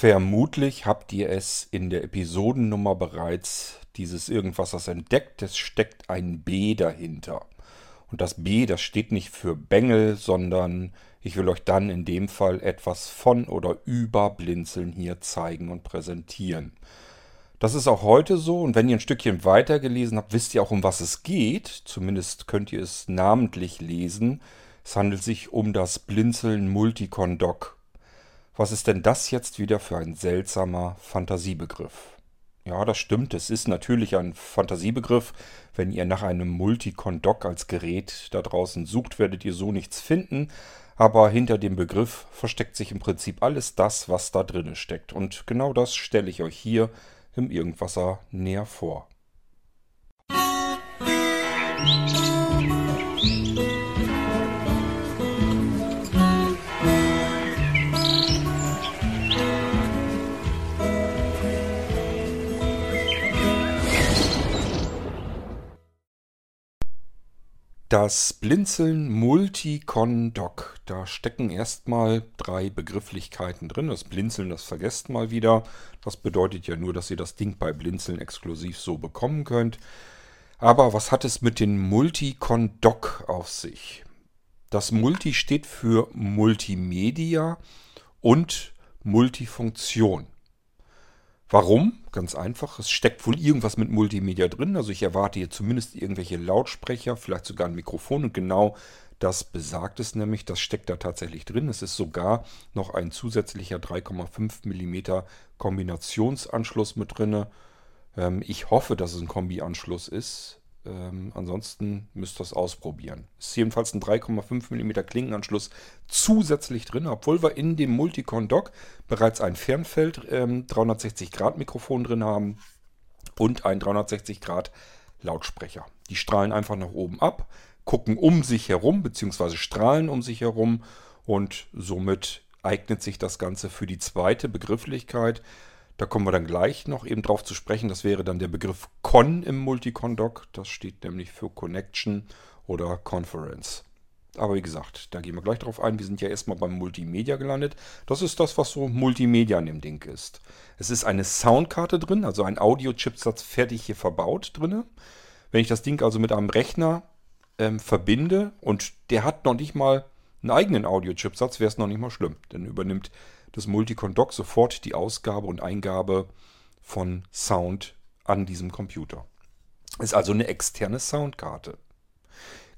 Vermutlich habt ihr es in der Episodennummer bereits dieses Irgendwassers entdeckt. Es steckt ein B dahinter. Und das B, das steht nicht für Bengel, sondern ich will euch dann in dem Fall etwas von oder über Blinzeln hier zeigen und präsentieren. Das ist auch heute so und wenn ihr ein Stückchen weiter gelesen habt, wisst ihr auch, um was es geht. Zumindest könnt ihr es namentlich lesen. Es handelt sich um das Blinzeln Multicondoc. Was ist denn das jetzt wieder für ein seltsamer Fantasiebegriff? Ja, das stimmt. Es ist natürlich ein Fantasiebegriff. Wenn ihr nach einem Multicon-Dock als Gerät da draußen sucht, werdet ihr so nichts finden. Aber hinter dem Begriff versteckt sich im Prinzip alles das, was da drin steckt. Und genau das stelle ich euch hier im Irgendwasser näher vor. Musik Das Blinzeln Multicon-Doc. Da stecken erstmal drei Begrifflichkeiten drin. Das Blinzeln, das vergesst mal wieder. Das bedeutet ja nur, dass ihr das Ding bei Blinzeln exklusiv so bekommen könnt. Aber was hat es mit dem Multicon-Doc auf sich? Das Multi steht für Multimedia und Multifunktion. Warum? Ganz einfach. Es steckt wohl irgendwas mit Multimedia drin. Also ich erwarte hier zumindest irgendwelche Lautsprecher, vielleicht sogar ein Mikrofon. Und genau das besagt es nämlich. Das steckt da tatsächlich drin. Es ist sogar noch ein zusätzlicher 3,5 mm Kombinationsanschluss mit drin. Ähm, ich hoffe, dass es ein Kombi-Anschluss ist. Ähm, ansonsten müsst ihr es ausprobieren. Ist jedenfalls ein 3,5 mm Klinkenanschluss zusätzlich drin, obwohl wir in dem Multicon Dock bereits ein Fernfeld ähm, 360 Grad Mikrofon drin haben und ein 360 Grad Lautsprecher. Die strahlen einfach nach oben ab, gucken um sich herum bzw. strahlen um sich herum und somit eignet sich das Ganze für die zweite Begrifflichkeit, da kommen wir dann gleich noch eben drauf zu sprechen. Das wäre dann der Begriff Con im Multicon-Doc. Das steht nämlich für Connection oder Conference. Aber wie gesagt, da gehen wir gleich drauf ein. Wir sind ja erstmal beim Multimedia gelandet. Das ist das, was so Multimedia an dem Ding ist. Es ist eine Soundkarte drin, also ein Audio-Chipsatz fertig hier verbaut drin. Wenn ich das Ding also mit einem Rechner ähm, verbinde und der hat noch nicht mal einen eigenen Audio-Chipsatz, wäre es noch nicht mal schlimm. Dann übernimmt das Multicon Dock sofort die Ausgabe und Eingabe von Sound an diesem Computer. Ist also eine externe Soundkarte.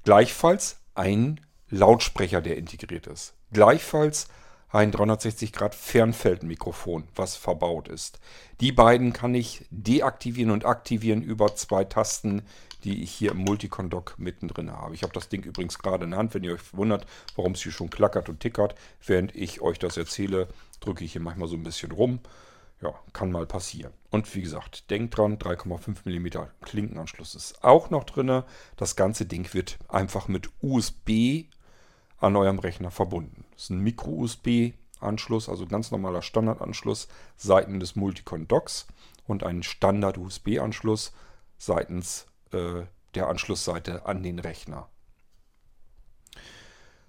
Gleichfalls ein Lautsprecher, der integriert ist. Gleichfalls ein 360 Grad Fernfeldmikrofon, was verbaut ist. Die beiden kann ich deaktivieren und aktivieren über zwei Tasten, die ich hier im Multicon-Dock mittendrin habe. Ich habe das Ding übrigens gerade in der Hand. Wenn ihr euch wundert, warum es hier schon klackert und tickert, während ich euch das erzähle, drücke ich hier manchmal so ein bisschen rum. Ja, kann mal passieren. Und wie gesagt, denkt dran, 3,5 mm Klinkenanschluss ist auch noch drin. Das ganze Ding wird einfach mit USB an eurem Rechner verbunden. Das ist ein Micro-USB-Anschluss, also ganz normaler Standardanschluss seitens des Multicon Docks und ein Standard-USB-Anschluss seitens äh, der Anschlussseite an den Rechner.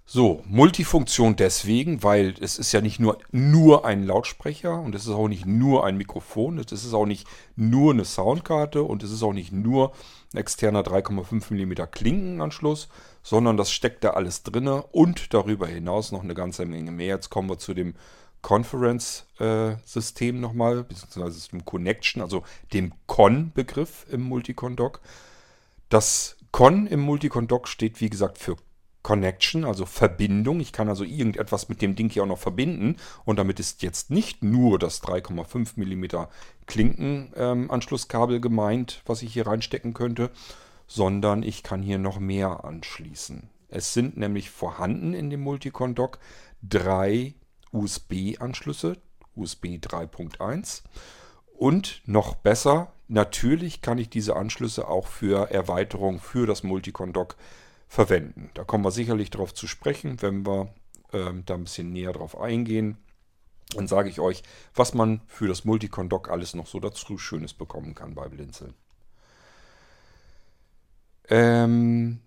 So, Multifunktion deswegen, weil es ist ja nicht nur, nur ein Lautsprecher und es ist auch nicht nur ein Mikrofon, es ist auch nicht nur eine Soundkarte und es ist auch nicht nur ein externer 3,5 mm Klinkenanschluss, sondern das steckt da alles drin und darüber hinaus noch eine ganze Menge mehr. Jetzt kommen wir zu dem Conference-System äh, nochmal, beziehungsweise dem Connection, also dem Con-Begriff im Multicon-Dock. Das Con im Multicon-Dock steht wie gesagt für Connection, also Verbindung. Ich kann also irgendetwas mit dem Ding hier auch noch verbinden. Und damit ist jetzt nicht nur das 3,5 mm Klinkenanschlusskabel ähm, gemeint, was ich hier reinstecken könnte, sondern ich kann hier noch mehr anschließen. Es sind nämlich vorhanden in dem Multicon-Dock drei USB-Anschlüsse, USB 3.1 und noch besser, natürlich kann ich diese Anschlüsse auch für Erweiterung für das Multicon-Dock verwenden. Da kommen wir sicherlich darauf zu sprechen, wenn wir ähm, da ein bisschen näher drauf eingehen. Dann sage ich euch, was man für das Multicon-Dock alles noch so dazu Schönes bekommen kann bei Blinzeln. Ähm,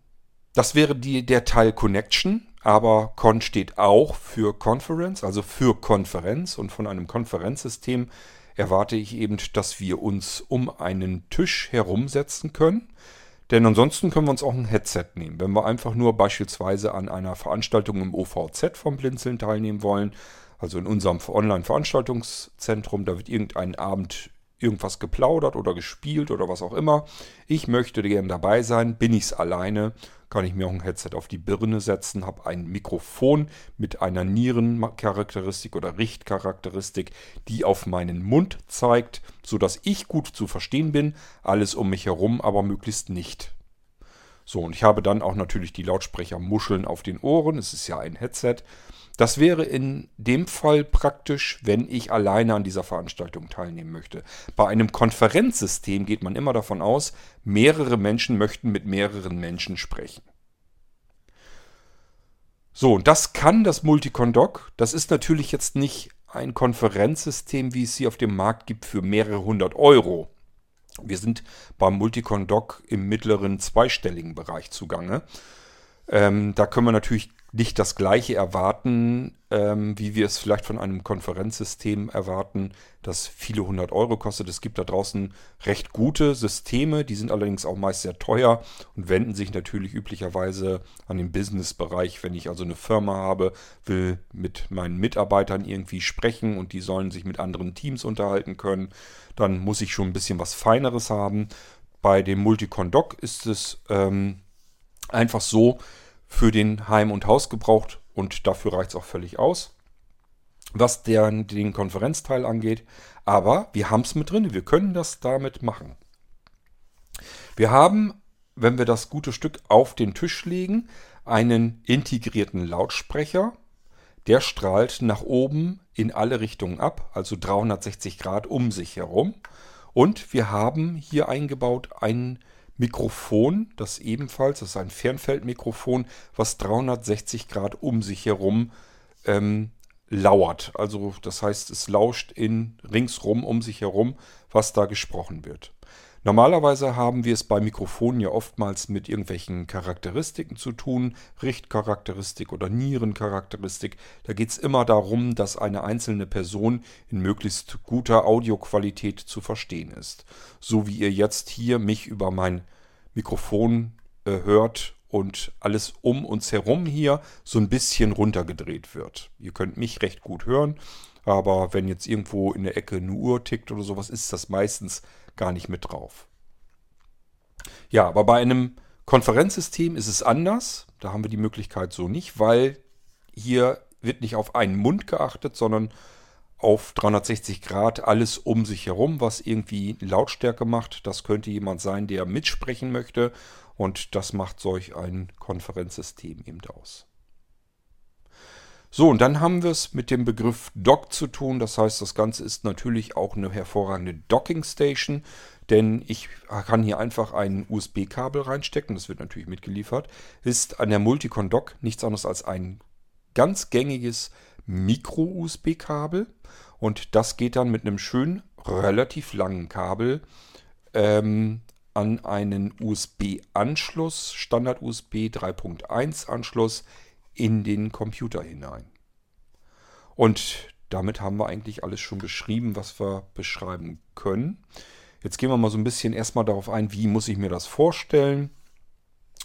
das wäre die, der Teil Connection. aber Con steht auch für Conference, also für Konferenz. Und von einem Konferenzsystem erwarte ich eben, dass wir uns um einen Tisch herumsetzen können. Denn ansonsten können wir uns auch ein Headset nehmen. Wenn wir einfach nur beispielsweise an einer Veranstaltung im OVZ vom Blinzeln teilnehmen wollen, also in unserem Online-Veranstaltungszentrum, da wird irgendein Abend irgendwas geplaudert oder gespielt oder was auch immer. Ich möchte gern dabei sein. Bin ich es alleine, kann ich mir auch ein Headset auf die Birne setzen, habe ein Mikrofon mit einer Nierencharakteristik oder Richtcharakteristik, die auf meinen Mund zeigt, sodass ich gut zu verstehen bin, alles um mich herum aber möglichst nicht. So, und ich habe dann auch natürlich die Lautsprechermuscheln auf den Ohren. Es ist ja ein Headset. Das wäre in dem Fall praktisch, wenn ich alleine an dieser Veranstaltung teilnehmen möchte. Bei einem Konferenzsystem geht man immer davon aus, mehrere Menschen möchten mit mehreren Menschen sprechen. So, und das kann das Multicon-Doc. Das ist natürlich jetzt nicht ein Konferenzsystem, wie es sie auf dem Markt gibt, für mehrere hundert Euro. Wir sind beim Multicon-Doc im mittleren zweistelligen Bereich zugange. Ähm, da können wir natürlich nicht das gleiche erwarten, ähm, wie wir es vielleicht von einem Konferenzsystem erwarten, das viele hundert Euro kostet. Es gibt da draußen recht gute Systeme, die sind allerdings auch meist sehr teuer und wenden sich natürlich üblicherweise an den Businessbereich. Wenn ich also eine Firma habe, will mit meinen Mitarbeitern irgendwie sprechen und die sollen sich mit anderen Teams unterhalten können, dann muss ich schon ein bisschen was Feineres haben. Bei dem Multicon Doc ist es ähm, einfach so, für den Heim- und Hausgebrauch und dafür reicht es auch völlig aus, was der, den Konferenzteil angeht. Aber wir haben es mit drin, wir können das damit machen. Wir haben, wenn wir das gute Stück auf den Tisch legen, einen integrierten Lautsprecher. Der strahlt nach oben in alle Richtungen ab, also 360 Grad um sich herum. Und wir haben hier eingebaut einen Mikrofon, das ebenfalls, das ist ein Fernfeldmikrofon, was 360 Grad um sich herum ähm, lauert. Also das heißt, es lauscht in ringsrum um sich herum, was da gesprochen wird. Normalerweise haben wir es bei Mikrofonen ja oftmals mit irgendwelchen Charakteristiken zu tun, Richtcharakteristik oder Nierencharakteristik. Da geht es immer darum, dass eine einzelne Person in möglichst guter Audioqualität zu verstehen ist. So wie ihr jetzt hier mich über mein Mikrofon äh, hört und alles um uns herum hier so ein bisschen runtergedreht wird. Ihr könnt mich recht gut hören, aber wenn jetzt irgendwo in der Ecke eine Uhr tickt oder sowas, ist das meistens gar nicht mit drauf. Ja, aber bei einem Konferenzsystem ist es anders. Da haben wir die Möglichkeit so nicht, weil hier wird nicht auf einen Mund geachtet, sondern auf 360 Grad alles um sich herum, was irgendwie Lautstärke macht. Das könnte jemand sein, der mitsprechen möchte. Und das macht solch ein Konferenzsystem eben aus. So, und dann haben wir es mit dem Begriff Dock zu tun. Das heißt, das Ganze ist natürlich auch eine hervorragende Docking Station, denn ich kann hier einfach ein USB-Kabel reinstecken. Das wird natürlich mitgeliefert. Ist an der Multicon Dock nichts anderes als ein ganz gängiges Micro-USB-Kabel. Und das geht dann mit einem schönen, relativ langen Kabel ähm, an einen USB-Anschluss, Standard-USB 3.1 Anschluss in den Computer hinein. Und damit haben wir eigentlich alles schon beschrieben, was wir beschreiben können. Jetzt gehen wir mal so ein bisschen erstmal darauf ein, wie muss ich mir das vorstellen.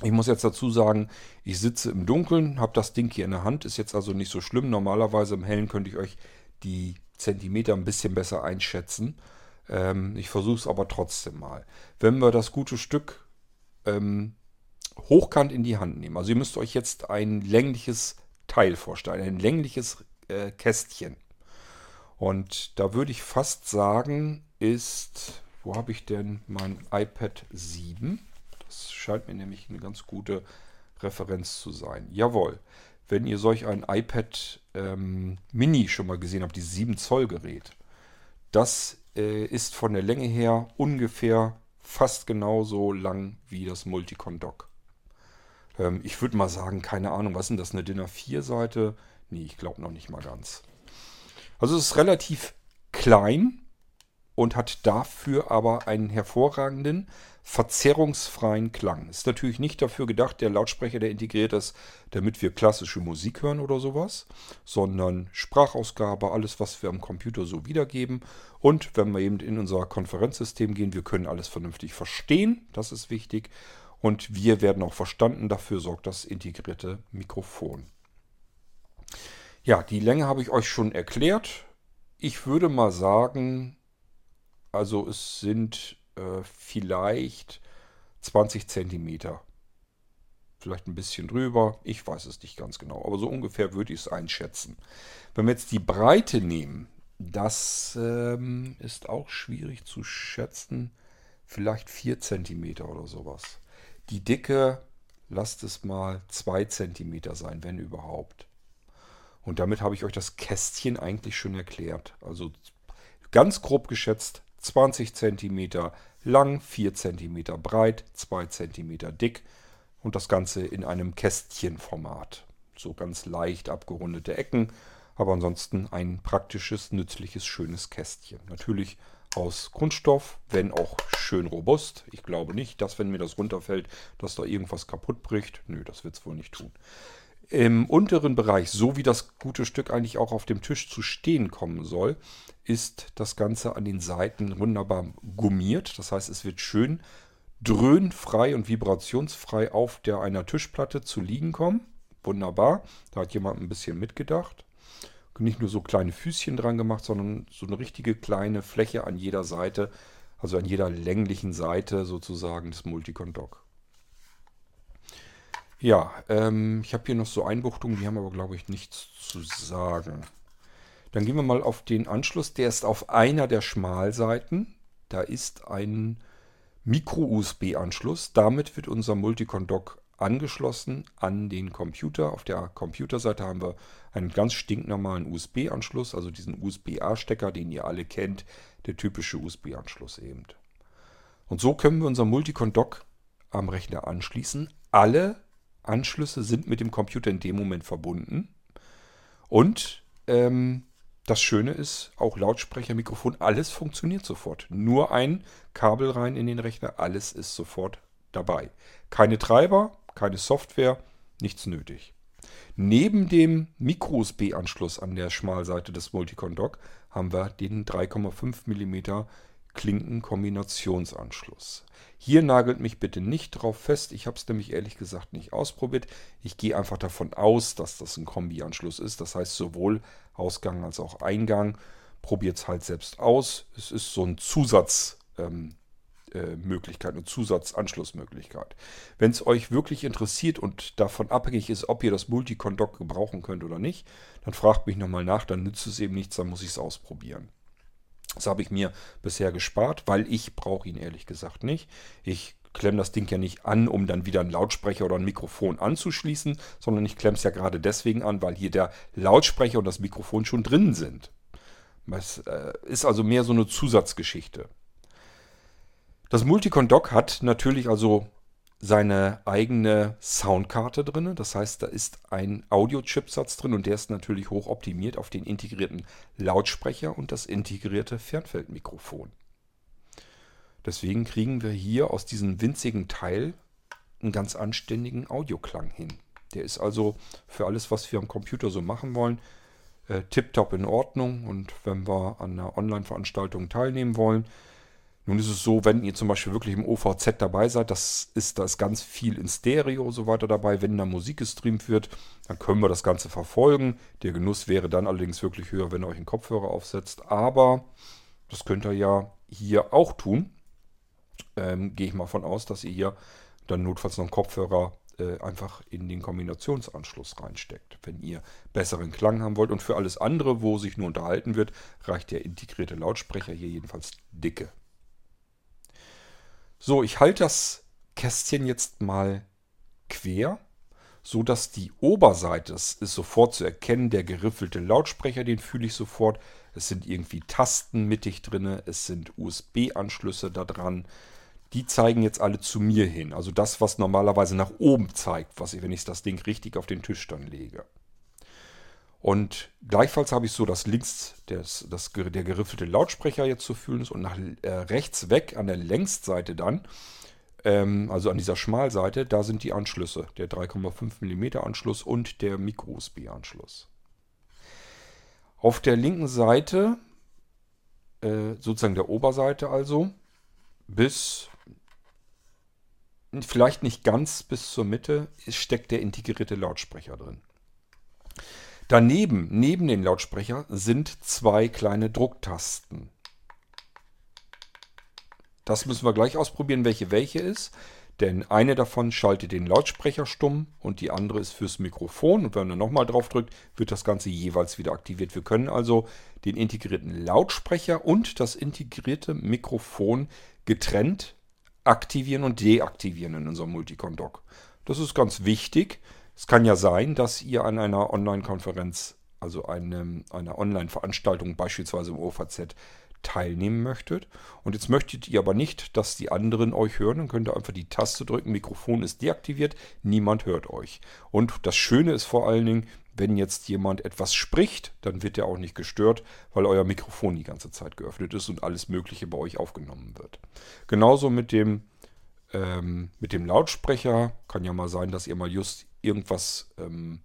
Ich muss jetzt dazu sagen, ich sitze im Dunkeln, habe das Ding hier in der Hand, ist jetzt also nicht so schlimm. Normalerweise im Hellen könnte ich euch die Zentimeter ein bisschen besser einschätzen. Ähm, ich versuche es aber trotzdem mal. Wenn wir das gute Stück ähm, hochkant in die Hand nehmen. Also ihr müsst euch jetzt ein längliches Teil vorstellen, ein längliches äh, Kästchen. Und da würde ich fast sagen, ist, wo habe ich denn mein iPad 7? Das scheint mir nämlich eine ganz gute Referenz zu sein. Jawohl, wenn ihr solch ein iPad ähm, Mini schon mal gesehen habt, dieses 7 Zoll Gerät, das äh, ist von der Länge her ungefähr fast genauso lang wie das Multicon Dock. Ähm, ich würde mal sagen, keine Ahnung, was denn das, eine DIN A4-Seite? Nee, ich glaube noch nicht mal ganz. Also es ist relativ klein und hat dafür aber einen hervorragenden, verzerrungsfreien Klang. Ist natürlich nicht dafür gedacht, der Lautsprecher, der integriert ist, damit wir klassische Musik hören oder sowas, sondern Sprachausgabe, alles, was wir am Computer so wiedergeben. Und wenn wir eben in unser Konferenzsystem gehen, wir können alles vernünftig verstehen, das ist wichtig. Und wir werden auch verstanden, dafür sorgt das integrierte Mikrofon. Ja, die Länge habe ich euch schon erklärt. Ich würde mal sagen, also es sind äh, vielleicht 20 Zentimeter. Vielleicht ein bisschen drüber, ich weiß es nicht ganz genau, aber so ungefähr würde ich es einschätzen. Wenn wir jetzt die Breite nehmen, das ähm, ist auch schwierig zu schätzen, vielleicht 4 Zentimeter oder sowas. Die Dicke, lasst es mal 2 Zentimeter sein, wenn überhaupt. Und damit habe ich euch das Kästchen eigentlich schon erklärt. Also ganz grob geschätzt 20 cm lang, 4 cm breit, 2 cm dick und das Ganze in einem Kästchenformat. So ganz leicht abgerundete Ecken, aber ansonsten ein praktisches, nützliches, schönes Kästchen. Natürlich aus Kunststoff, wenn auch schön robust. Ich glaube nicht, dass wenn mir das runterfällt, dass da irgendwas kaputt bricht. Nö, das wird es wohl nicht tun. Im unteren Bereich, so wie das gute Stück eigentlich auch auf dem Tisch zu stehen kommen soll, ist das Ganze an den Seiten wunderbar gummiert. Das heißt, es wird schön dröhnfrei und vibrationsfrei auf der einer Tischplatte zu liegen kommen. Wunderbar. Da hat jemand ein bisschen mitgedacht. Nicht nur so kleine Füßchen dran gemacht, sondern so eine richtige kleine Fläche an jeder Seite, also an jeder länglichen Seite sozusagen des Multicon Dock. Ja, ähm, ich habe hier noch so Einbuchtungen, die haben aber, glaube ich, nichts zu sagen. Dann gehen wir mal auf den Anschluss. Der ist auf einer der Schmalseiten. Da ist ein Micro-USB-Anschluss. Damit wird unser Multicon-Dock angeschlossen an den Computer. Auf der Computerseite haben wir einen ganz stinknormalen USB-Anschluss, also diesen USB-A-Stecker, den ihr alle kennt, der typische USB-Anschluss eben. Und so können wir unser Multicon-Dock am Rechner anschließen. Alle Anschlüsse sind mit dem Computer in dem Moment verbunden. Und ähm, das Schöne ist, auch Lautsprecher, Mikrofon, alles funktioniert sofort. Nur ein Kabel rein in den Rechner, alles ist sofort dabei. Keine Treiber, keine Software, nichts nötig. Neben dem Micro-USB-Anschluss an der Schmalseite des Multicon Dock haben wir den 3,5 mm Klinkenkombinationsanschluss. Hier nagelt mich bitte nicht drauf fest. Ich habe es nämlich ehrlich gesagt nicht ausprobiert. Ich gehe einfach davon aus, dass das ein Kombianschluss ist. Das heißt sowohl Ausgang als auch Eingang. Probiert es halt selbst aus. Es ist so ein Zusatz. Ähm, äh, Möglichkeit, eine Zusatzanschlussmöglichkeit. Wenn es euch wirklich interessiert und davon abhängig ist, ob ihr das Multicon-Dock gebrauchen könnt oder nicht, dann fragt mich nochmal nach, dann nützt es eben nichts, dann muss ich es ausprobieren. Das habe ich mir bisher gespart, weil ich brauche ihn ehrlich gesagt nicht. Ich klemme das Ding ja nicht an, um dann wieder einen Lautsprecher oder ein Mikrofon anzuschließen, sondern ich klemme es ja gerade deswegen an, weil hier der Lautsprecher und das Mikrofon schon drin sind. Das äh, ist also mehr so eine Zusatzgeschichte. Das Multicon Dock hat natürlich also seine eigene Soundkarte drin. Das heißt, da ist ein Audio-Chipsatz drin und der ist natürlich hoch optimiert auf den integrierten Lautsprecher und das integrierte Fernfeldmikrofon. Deswegen kriegen wir hier aus diesem winzigen Teil einen ganz anständigen Audioklang hin. Der ist also für alles, was wir am Computer so machen wollen, äh, tiptop in Ordnung. Und wenn wir an einer Online-Veranstaltung teilnehmen wollen, nun ist es so, wenn ihr zum Beispiel wirklich im OVZ dabei seid, das ist, da ganz viel in Stereo und so weiter dabei. Wenn da Musik gestreamt wird, dann können wir das Ganze verfolgen. Der Genuss wäre dann allerdings wirklich höher, wenn ihr euch einen Kopfhörer aufsetzt. Aber das könnt ihr ja hier auch tun. Ähm, Gehe ich mal von aus, dass ihr hier dann notfalls noch einen Kopfhörer äh, einfach in den Kombinationsanschluss reinsteckt, wenn ihr besseren Klang haben wollt. Und für alles andere, wo sich nur unterhalten wird, reicht der integrierte Lautsprecher hier jedenfalls dicke. So, ich halte das Kästchen jetzt mal quer, so dass die Oberseite, es ist sofort zu erkennen, der geriffelte Lautsprecher, den fühle ich sofort. Es sind irgendwie Tasten mittig drin, es sind USB-Anschlüsse da dran. Die zeigen jetzt alle zu mir hin. Also das, was normalerweise nach oben zeigt, was ich, wenn ich das Ding richtig auf den Tisch dann lege. Und gleichfalls habe ich so, dass links des, das, der geriffelte Lautsprecher jetzt zu fühlen ist und nach äh, rechts weg an der Längsseite dann ähm, also an dieser Schmalseite, da sind die Anschlüsse, der 3,5 mm Anschluss und der Micro-USB-Anschluss. Auf der linken Seite, äh, sozusagen der Oberseite also, bis vielleicht nicht ganz bis zur Mitte, steckt der integrierte Lautsprecher drin. Daneben, neben den Lautsprecher, sind zwei kleine Drucktasten. Das müssen wir gleich ausprobieren, welche welche ist. Denn eine davon schaltet den Lautsprecher stumm und die andere ist fürs Mikrofon. Und wenn man nochmal drauf drückt, wird das Ganze jeweils wieder aktiviert. Wir können also den integrierten Lautsprecher und das integrierte Mikrofon getrennt aktivieren und deaktivieren in unserem Multicon-Dock. Das ist ganz wichtig. Es kann ja sein, dass ihr an einer Online-Konferenz, also eine, einer Online-Veranstaltung beispielsweise im OVZ, teilnehmen möchtet. Und jetzt möchtet ihr aber nicht, dass die anderen euch hören. Dann könnt ihr einfach die Taste drücken. Mikrofon ist deaktiviert. Niemand hört euch. Und das Schöne ist vor allen Dingen, wenn jetzt jemand etwas spricht, dann wird er auch nicht gestört, weil euer Mikrofon die ganze Zeit geöffnet ist und alles Mögliche bei euch aufgenommen wird. Genauso mit dem, ähm, mit dem Lautsprecher. Kann ja mal sein, dass ihr mal just irgendwas ähm,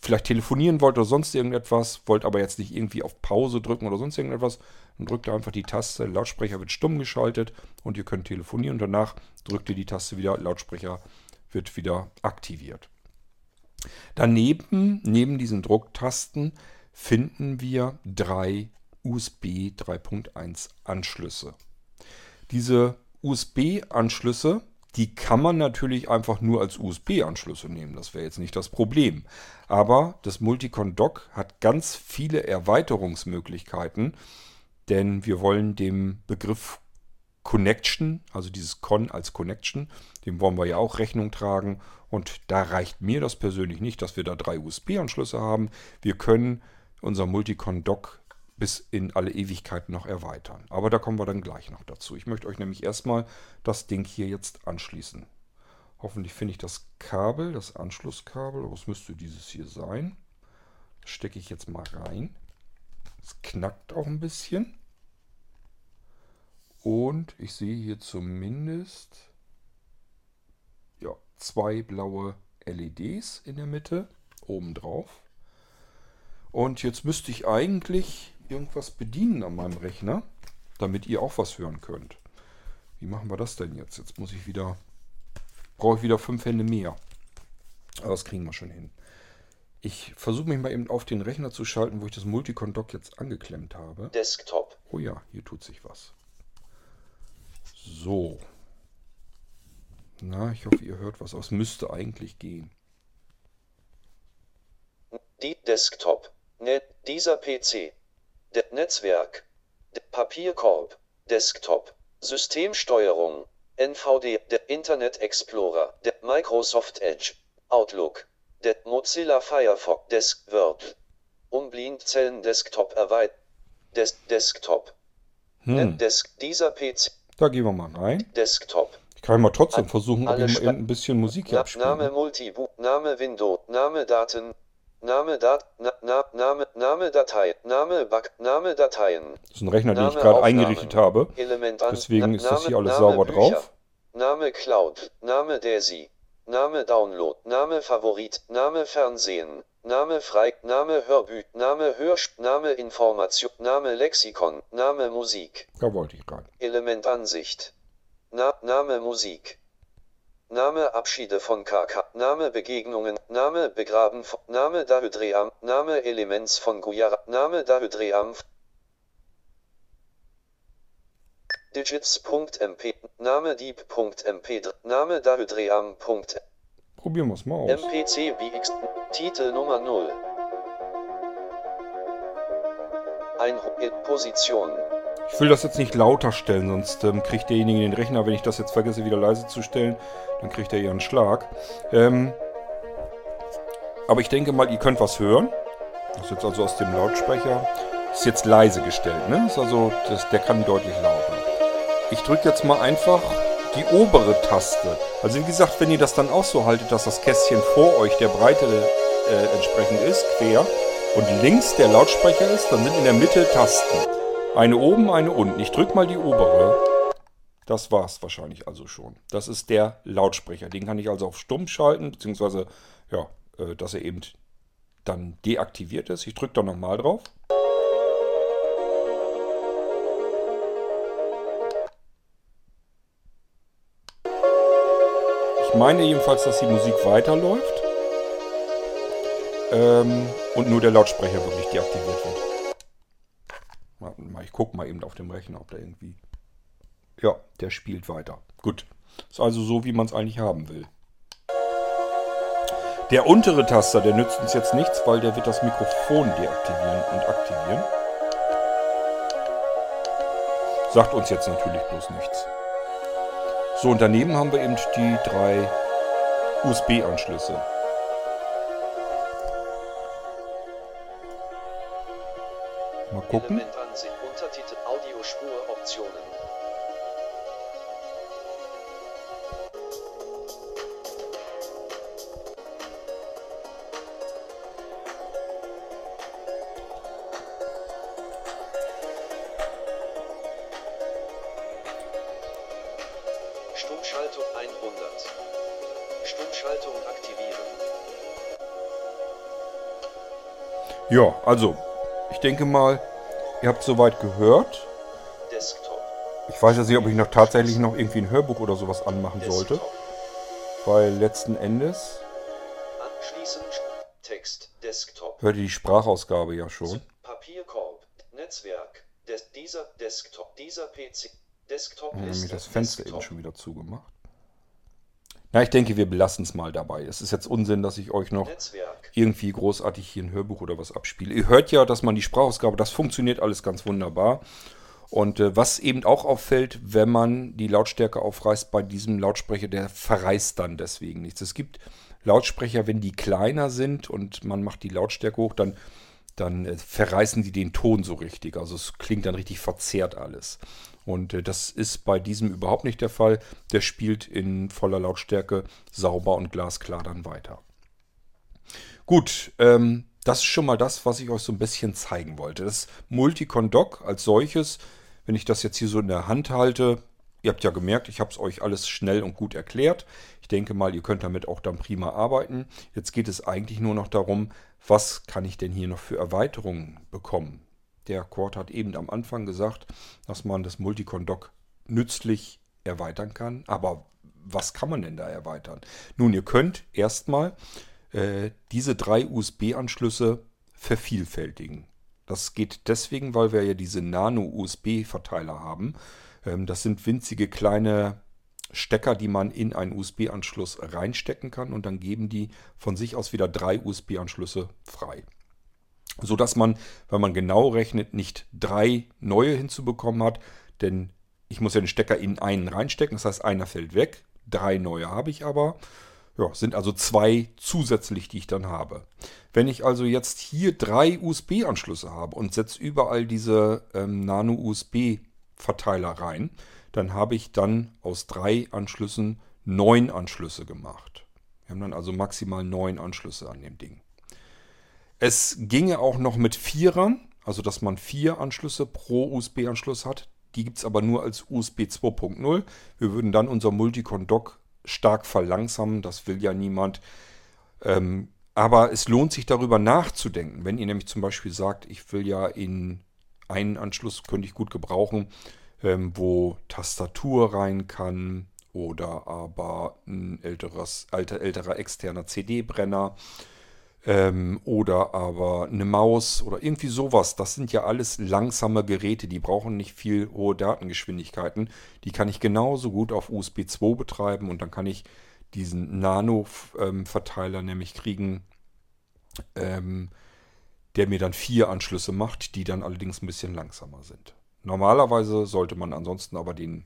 vielleicht telefonieren wollt oder sonst irgendetwas, wollt aber jetzt nicht irgendwie auf Pause drücken oder sonst irgendetwas, dann drückt ihr einfach die Taste, Lautsprecher wird stumm geschaltet und ihr könnt telefonieren und danach drückt ihr die Taste wieder, Lautsprecher wird wieder aktiviert. Daneben, neben diesen Drucktasten, finden wir drei USB 3.1 Anschlüsse. Diese USB-Anschlüsse die kann man natürlich einfach nur als USB-Anschlüsse nehmen. Das wäre jetzt nicht das Problem. Aber das Multicon Dock hat ganz viele Erweiterungsmöglichkeiten, denn wir wollen dem Begriff Connection, also dieses Con als Connection, dem wollen wir ja auch Rechnung tragen. Und da reicht mir das persönlich nicht, dass wir da drei USB-Anschlüsse haben. Wir können unser Multicon Dock bis in alle Ewigkeit noch erweitern. Aber da kommen wir dann gleich noch dazu. Ich möchte euch nämlich erstmal das Ding hier jetzt anschließen. Hoffentlich finde ich das Kabel, das Anschlusskabel. Was müsste dieses hier sein? Das stecke ich jetzt mal rein. Es knackt auch ein bisschen. Und ich sehe hier zumindest ja, zwei blaue LEDs in der Mitte oben drauf. Und jetzt müsste ich eigentlich irgendwas bedienen an meinem Rechner, damit ihr auch was hören könnt. Wie machen wir das denn jetzt? Jetzt muss ich wieder, brauche ich wieder fünf Hände mehr. Aber das kriegen wir schon hin. Ich versuche mich mal eben auf den Rechner zu schalten, wo ich das Multicon-Dock jetzt angeklemmt habe. Desktop. Oh ja, hier tut sich was. So. Na, ich hoffe, ihr hört was aus. Müsste eigentlich gehen. Die Desktop. Ne, dieser PC. Der Netzwerk. Der Papierkorb. Desktop. Systemsteuerung. NVD. Der Internet Explorer. Der Microsoft Edge. Outlook. Der Mozilla Firefox. Desk Word. Um Blindzellen Desktop erweitert. Des Desktop. Hm. Desk. Dieser PC. Da gehen wir mal rein. Desktop. Ich kann mal trotzdem versuchen, ob ich mal ein bisschen Musik hier abspielen. Name Multibu, Name Window, Name Daten, Name Dat, na, na, Name, Name Datei, Name Back, Name Dateien, Das ist ein Rechner, den ich Name gerade eingerichtet habe. Element an, Deswegen ist das hier alles Name sauber Bücher, drauf. Name Cloud, Name Daisy, Name Download, Name Favorit, Name Fernsehen, Name Frei, Name Hörbü, Name Hörsp, Name Information, Name Lexikon, Name Musik. Da wollte ich rein. Element Ansicht. Na, Name Musik. Name Abschiede von KK. Name Begegnungen. Name Begraben von. Name Dahydream. Name Elements von Guyara. Name Dahydream. Digits.mp. Name Deep.mp. Name Dahydream. Probieren wir es mal aus. MPC BX. Titel Nummer 0. Ein Position. Ich will das jetzt nicht lauter stellen, sonst ähm, kriegt derjenige den Rechner, wenn ich das jetzt vergesse, wieder leise zu stellen, dann kriegt er einen Schlag. Ähm, aber ich denke mal, ihr könnt was hören. Das ist jetzt also aus dem Lautsprecher. Ist jetzt leise gestellt, ne? Ist also, das, der kann deutlich lauter. Ich drücke jetzt mal einfach die obere Taste. Also wie gesagt, wenn ihr das dann auch so haltet, dass das Kästchen vor euch der Breite äh, entsprechend ist, quer, und links der Lautsprecher ist, dann sind in der Mitte Tasten. Eine oben, eine unten. Ich drücke mal die obere. Das war es wahrscheinlich also schon. Das ist der Lautsprecher. Den kann ich also auf Stumm schalten, beziehungsweise, ja, äh, dass er eben dann deaktiviert ist. Ich drücke da nochmal drauf. Ich meine jedenfalls, dass die Musik weiterläuft ähm, und nur der Lautsprecher wirklich deaktiviert wird. Ich gucke mal eben auf dem Rechner, ob der irgendwie... Ja, der spielt weiter. Gut. Ist also so, wie man es eigentlich haben will. Der untere Taster, der nützt uns jetzt nichts, weil der wird das Mikrofon deaktivieren und aktivieren. Sagt uns jetzt natürlich bloß nichts. So, und daneben haben wir eben die drei USB-Anschlüsse. Mal gucken. Stummschaltung 100. Stummschaltung aktivieren. Ja, also, ich denke mal, ihr habt soweit gehört. Desktop. Ich weiß jetzt nicht, ob ich noch tatsächlich noch irgendwie ein Hörbuch oder sowas anmachen sollte. Weil letzten Endes. Anschließend Text, Desktop. Hört ihr die Sprachausgabe ja schon. Papierkorb, Netzwerk, dieser Desktop, dieser PC, Desktop ist nämlich das Fenster eben schon wieder zugemacht. Na, ich denke, wir belassen es mal dabei. Es ist jetzt Unsinn, dass ich euch noch Netzwerk. irgendwie großartig hier ein Hörbuch oder was abspiele. Ihr hört ja, dass man die Sprachausgabe, das funktioniert alles ganz wunderbar. Und äh, was eben auch auffällt, wenn man die Lautstärke aufreißt bei diesem Lautsprecher, der verreißt dann deswegen nichts. Es gibt Lautsprecher, wenn die kleiner sind und man macht die Lautstärke hoch, dann, dann äh, verreißen die den Ton so richtig. Also es klingt dann richtig verzerrt alles. Und äh, das ist bei diesem überhaupt nicht der Fall. Der spielt in voller Lautstärke sauber und glasklar dann weiter. Gut, ähm, das ist schon mal das, was ich euch so ein bisschen zeigen wollte. Das Multicon Dock als solches, wenn ich das jetzt hier so in der Hand halte, ihr habt ja gemerkt, ich habe es euch alles schnell und gut erklärt. Ich denke mal, ihr könnt damit auch dann prima arbeiten. Jetzt geht es eigentlich nur noch darum, was kann ich denn hier noch für Erweiterungen bekommen. Der Cord hat eben am Anfang gesagt, dass man das Multicon-Dock nützlich erweitern kann. Aber was kann man denn da erweitern? Nun, ihr könnt erstmal äh, diese drei USB-Anschlüsse vervielfältigen. Das geht deswegen, weil wir ja diese Nano-USB-Verteiler haben. Ähm, das sind winzige kleine Stecker, die man in einen USB-Anschluss reinstecken kann und dann geben die von sich aus wieder drei USB-Anschlüsse frei so dass man, wenn man genau rechnet, nicht drei neue hinzubekommen hat, denn ich muss ja den Stecker in einen reinstecken, das heißt einer fällt weg, drei neue habe ich aber. Ja, sind also zwei zusätzlich, die ich dann habe. Wenn ich also jetzt hier drei USB-Anschlüsse habe und setze überall diese ähm, Nano-USB-Verteiler rein, dann habe ich dann aus drei Anschlüssen neun Anschlüsse gemacht. Wir haben dann also maximal neun Anschlüsse an dem Ding. Es ginge auch noch mit Vierern, also dass man vier Anschlüsse pro USB-Anschluss hat. Die gibt es aber nur als USB 2.0. Wir würden dann unser Multicon-Dock stark verlangsamen. Das will ja niemand. Ähm, aber es lohnt sich darüber nachzudenken. Wenn ihr nämlich zum Beispiel sagt, ich will ja in einen Anschluss, könnte ich gut gebrauchen, ähm, wo Tastatur rein kann oder aber ein älteres, alter, älterer externer CD-Brenner ähm, oder aber eine Maus oder irgendwie sowas. Das sind ja alles langsame Geräte, die brauchen nicht viel hohe Datengeschwindigkeiten. Die kann ich genauso gut auf USB 2 betreiben und dann kann ich diesen Nano-Verteiler nämlich kriegen, ähm, der mir dann vier Anschlüsse macht, die dann allerdings ein bisschen langsamer sind. Normalerweise sollte man ansonsten aber den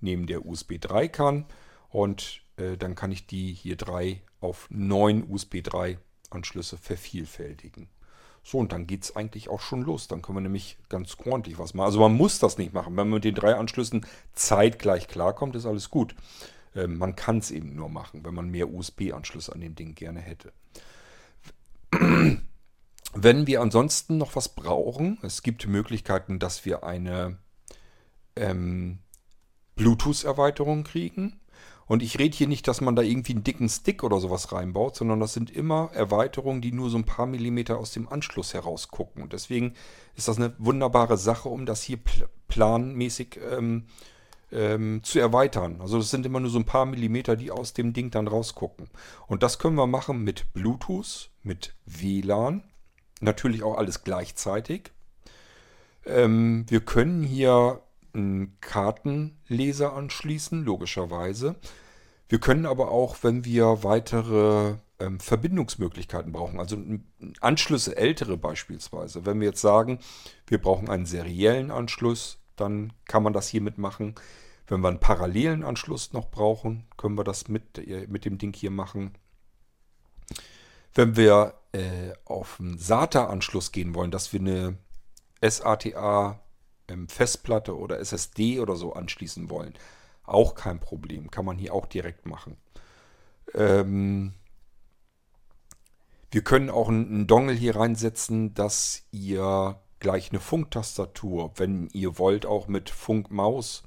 nehmen, der USB 3 kann und äh, dann kann ich die hier drei auf neun USB 3 Anschlüsse vervielfältigen. So, und dann geht es eigentlich auch schon los. Dann können wir nämlich ganz ordentlich was machen. Also man muss das nicht machen. Wenn man mit den drei Anschlüssen zeitgleich klarkommt, ist alles gut. Äh, man kann es eben nur machen, wenn man mehr USB-Anschlüsse an dem Ding gerne hätte. Wenn wir ansonsten noch was brauchen, es gibt Möglichkeiten, dass wir eine, ähm, Bluetooth-Erweiterung kriegen. Und ich rede hier nicht, dass man da irgendwie einen dicken Stick oder sowas reinbaut, sondern das sind immer Erweiterungen, die nur so ein paar Millimeter aus dem Anschluss heraus gucken. Und deswegen ist das eine wunderbare Sache, um das hier pl planmäßig ähm, ähm, zu erweitern. Also das sind immer nur so ein paar Millimeter, die aus dem Ding dann rausgucken. Und das können wir machen mit Bluetooth, mit WLAN, natürlich auch alles gleichzeitig. Ähm, wir können hier einen Kartenleser anschließen, logischerweise. Wir können aber auch, wenn wir weitere ähm, Verbindungsmöglichkeiten brauchen, also Anschlüsse ältere beispielsweise, wenn wir jetzt sagen, wir brauchen einen seriellen Anschluss, dann kann man das hiermit machen. Wenn wir einen parallelen Anschluss noch brauchen, können wir das mit, äh, mit dem Ding hier machen. Wenn wir äh, auf einen SATA-Anschluss gehen wollen, dass wir eine SATA ähm, oder SSD oder so anschließen wollen, auch kein Problem. Kann man hier auch direkt machen. Ähm, wir können auch einen Dongle hier reinsetzen, dass ihr gleich eine Funktastatur, wenn ihr wollt, auch mit Funkmaus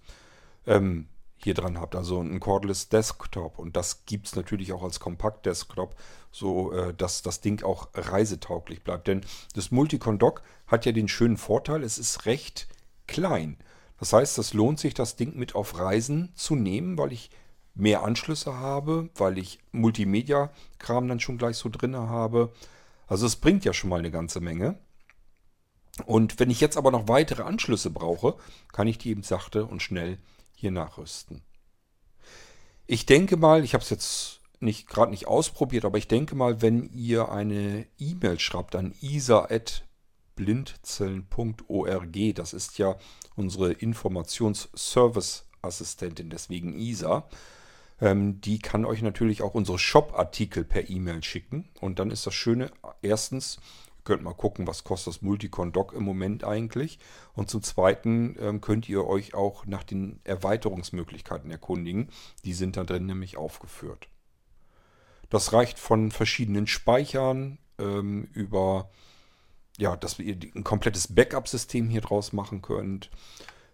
ähm, hier dran habt. Also ein Cordless Desktop. Und das gibt es natürlich auch als Kompakt-Desktop, so äh, dass das Ding auch reisetauglich bleibt. Denn das Multicon Dock hat ja den schönen Vorteil, es ist recht klein. Das heißt, es lohnt sich, das Ding mit auf Reisen zu nehmen, weil ich mehr Anschlüsse habe, weil ich Multimedia-Kram dann schon gleich so drin habe. Also es bringt ja schon mal eine ganze Menge. Und wenn ich jetzt aber noch weitere Anschlüsse brauche, kann ich die eben sachte und schnell hier nachrüsten. Ich denke mal, ich habe es jetzt nicht gerade nicht ausprobiert, aber ich denke mal, wenn ihr eine E-Mail schreibt an isa@blindzellen.org, das ist ja unsere Informationsservice-Assistentin, deswegen ISA, ähm, die kann euch natürlich auch unsere Shop-Artikel per E-Mail schicken. Und dann ist das Schöne, erstens, könnt mal gucken, was kostet das Multicon Dock im Moment eigentlich. Und zum Zweiten ähm, könnt ihr euch auch nach den Erweiterungsmöglichkeiten erkundigen. Die sind da drin nämlich aufgeführt. Das reicht von verschiedenen Speichern ähm, über, ja, dass ihr ein komplettes Backup-System hier draus machen könnt,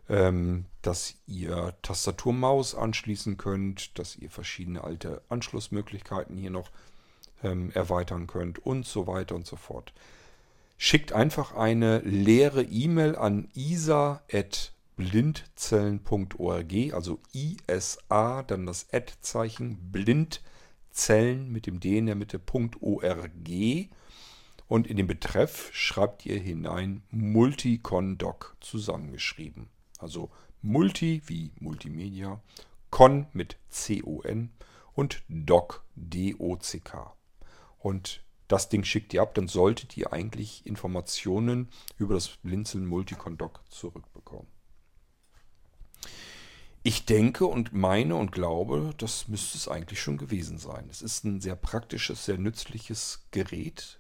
ähm, dass ihr Tastatur, Maus anschließen könnt, dass ihr verschiedene alte Anschlussmöglichkeiten hier noch ähm, erweitern könnt und so weiter und so fort schickt einfach eine leere E-Mail an isa.blindzellen.org, also ISA, dann das Ad-Zeichen, Blindzellen mit dem D in der Mitte, .org. Und in den Betreff schreibt ihr hinein Multicon-Doc zusammengeschrieben. Also Multi wie Multimedia, Con mit C-O-N und Doc, D-O-C-K. Und das Ding schickt ihr ab, dann solltet ihr eigentlich Informationen über das Blinzeln Multicon Dock zurückbekommen. Ich denke und meine und glaube, das müsste es eigentlich schon gewesen sein. Es ist ein sehr praktisches, sehr nützliches Gerät,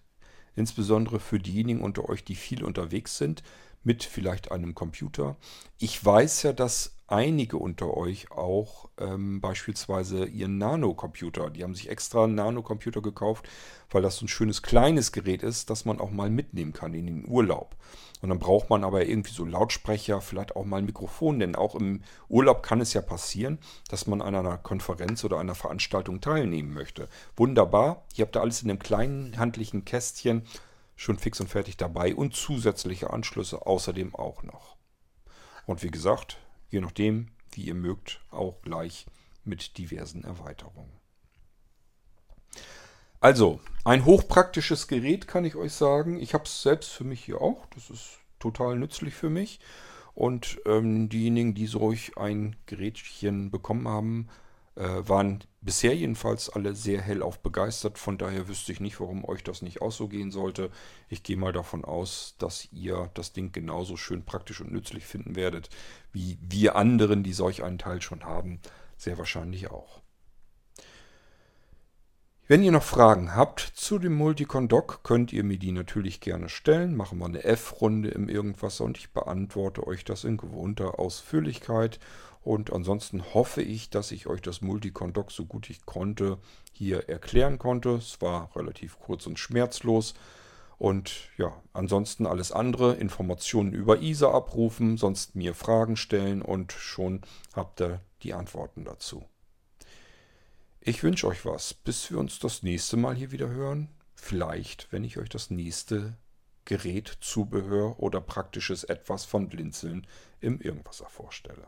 insbesondere für diejenigen unter euch, die viel unterwegs sind, mit vielleicht einem Computer. Ich weiß ja, dass einige unter euch auch ähm, beispielsweise ihren Nano-Computer, die haben sich extra einen Nano-Computer gekauft, weil das so ein schönes kleines Gerät ist, das man auch mal mitnehmen kann in den Urlaub. Und dann braucht man aber irgendwie so Lautsprecher, vielleicht auch mal ein Mikrofon, denn auch im Urlaub kann es ja passieren, dass man an einer Konferenz oder einer Veranstaltung teilnehmen möchte. Wunderbar, ihr habt da alles in einem kleinen handlichen Kästchen schon fix und fertig dabei und zusätzliche Anschlüsse außerdem auch noch. Und wie gesagt, je nachdem, wie ihr mögt, auch gleich mit diversen Erweiterungen. Also, ein hochpraktisches Gerät kann ich euch sagen. Ich habe es selbst für mich hier auch. Das ist total nützlich für mich. Und ähm, diejenigen, die so ruhig ein Gerätchen bekommen haben, waren bisher jedenfalls alle sehr hellauf begeistert. Von daher wüsste ich nicht, warum euch das nicht auch so gehen sollte. Ich gehe mal davon aus, dass ihr das Ding genauso schön praktisch und nützlich finden werdet, wie wir anderen, die solch einen Teil schon haben, sehr wahrscheinlich auch. Wenn ihr noch Fragen habt zu dem Multicon Dock, könnt ihr mir die natürlich gerne stellen. Machen wir eine F-Runde im Irgendwas und ich beantworte euch das in gewohnter Ausführlichkeit. Und ansonsten hoffe ich, dass ich euch das Multicon Dock so gut ich konnte hier erklären konnte. Es war relativ kurz und schmerzlos. Und ja, ansonsten alles andere, Informationen über ISA abrufen, sonst mir Fragen stellen und schon habt ihr die Antworten dazu. Ich wünsche euch was, bis wir uns das nächste Mal hier wieder hören. Vielleicht, wenn ich euch das nächste Gerät, Zubehör oder praktisches Etwas von Blinzeln im Irgendwasser vorstelle.